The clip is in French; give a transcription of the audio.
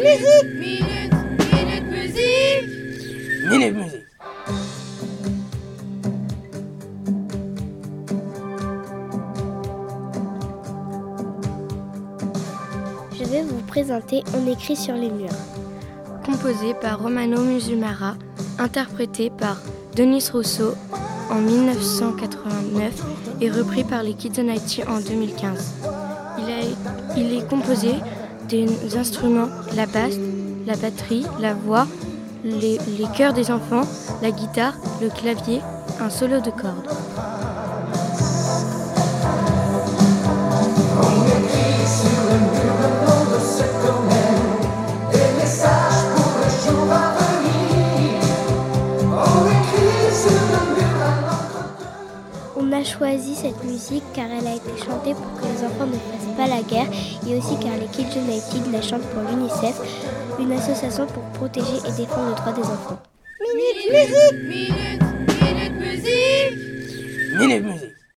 Minute, minute, minute musique. Minute musique. Je vais vous présenter On écrit sur les murs. Composé par Romano Musumara, interprété par Denis Rousseau en 1989 et repris par les Kids Haïti en 2015. Il, a- il est composé des instruments, la basse, la batterie, la voix, les, les chœurs des enfants, la guitare, le clavier, un solo de cordes. On a choisi cette musique car elle a été chantée pour que les enfants ne fassent pas la guerre et aussi car les Kids United la chantent pour l'UNICEF, une association pour protéger et défendre le droit des enfants. Minute, minute, minute musique. Minute musique.